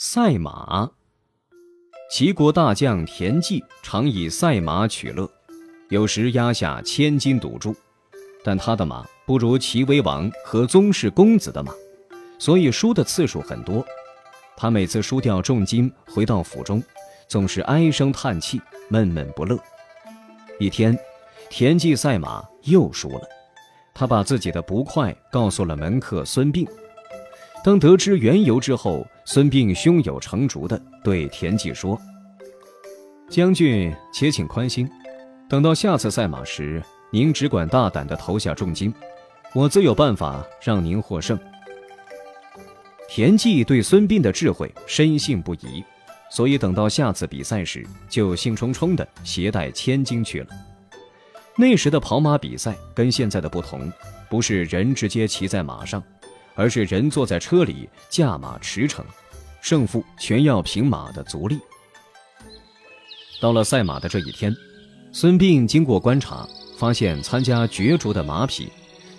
赛马。齐国大将田忌常以赛马取乐，有时压下千金赌注，但他的马不如齐威王和宗室公子的马，所以输的次数很多。他每次输掉重金回到府中，总是唉声叹气，闷闷不乐。一天，田忌赛马又输了，他把自己的不快告诉了门客孙膑。当得知缘由之后，孙膑胸有成竹地对田忌说：“将军且请宽心，等到下次赛马时，您只管大胆地投下重金，我自有办法让您获胜。”田忌对孙膑的智慧深信不疑，所以等到下次比赛时，就兴冲冲地携带千金去了。那时的跑马比赛跟现在的不同，不是人直接骑在马上。而是人坐在车里，驾马驰骋，胜负全要凭马的足力。到了赛马的这一天，孙膑经过观察，发现参加角逐的马匹，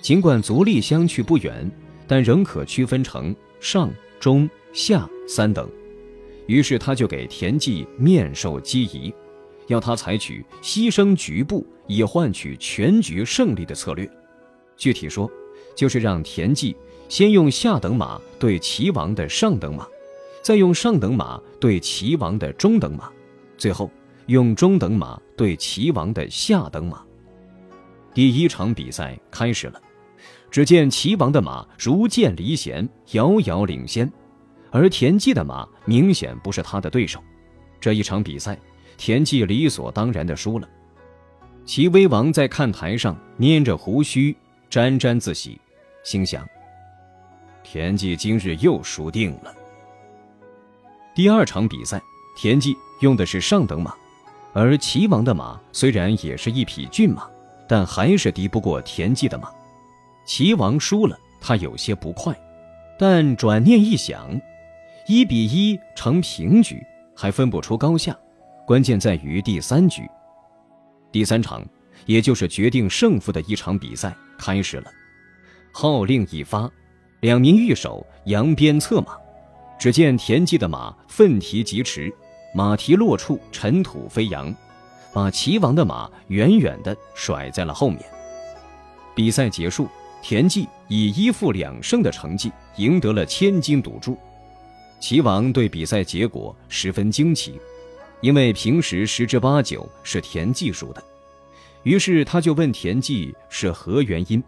尽管足力相去不远，但仍可区分成上、中、下三等。于是他就给田忌面授机宜，要他采取牺牲局部以换取全局胜利的策略。具体说，就是让田忌。先用下等马对齐王的上等马，再用上等马对齐王的中等马，最后用中等马对齐王的下等马。第一场比赛开始了，只见齐王的马如箭离弦，遥遥领先，而田忌的马明显不是他的对手。这一场比赛，田忌理所当然的输了。齐威王在看台上捏着胡须，沾沾自喜，心想。田忌今日又输定了。第二场比赛，田忌用的是上等马，而齐王的马虽然也是一匹骏马，但还是敌不过田忌的马。齐王输了，他有些不快，但转念一想，一比一成平局，还分不出高下，关键在于第三局。第三场，也就是决定胜负的一场比赛开始了，号令一发。两名御手扬鞭策马，只见田忌的马奋蹄疾驰，马蹄落处尘土飞扬，把齐王的马远远地甩在了后面。比赛结束，田忌以一负两胜的成绩赢得了千金赌注。齐王对比赛结果十分惊奇，因为平时十之八九是田忌输的，于是他就问田忌是何原因。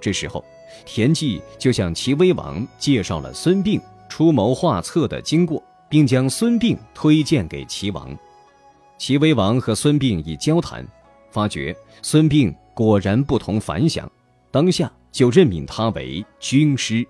这时候。田忌就向齐威王介绍了孙膑出谋划策的经过，并将孙膑推荐给齐王。齐威王和孙膑一交谈，发觉孙膑果然不同凡响，当下就任命他为军师。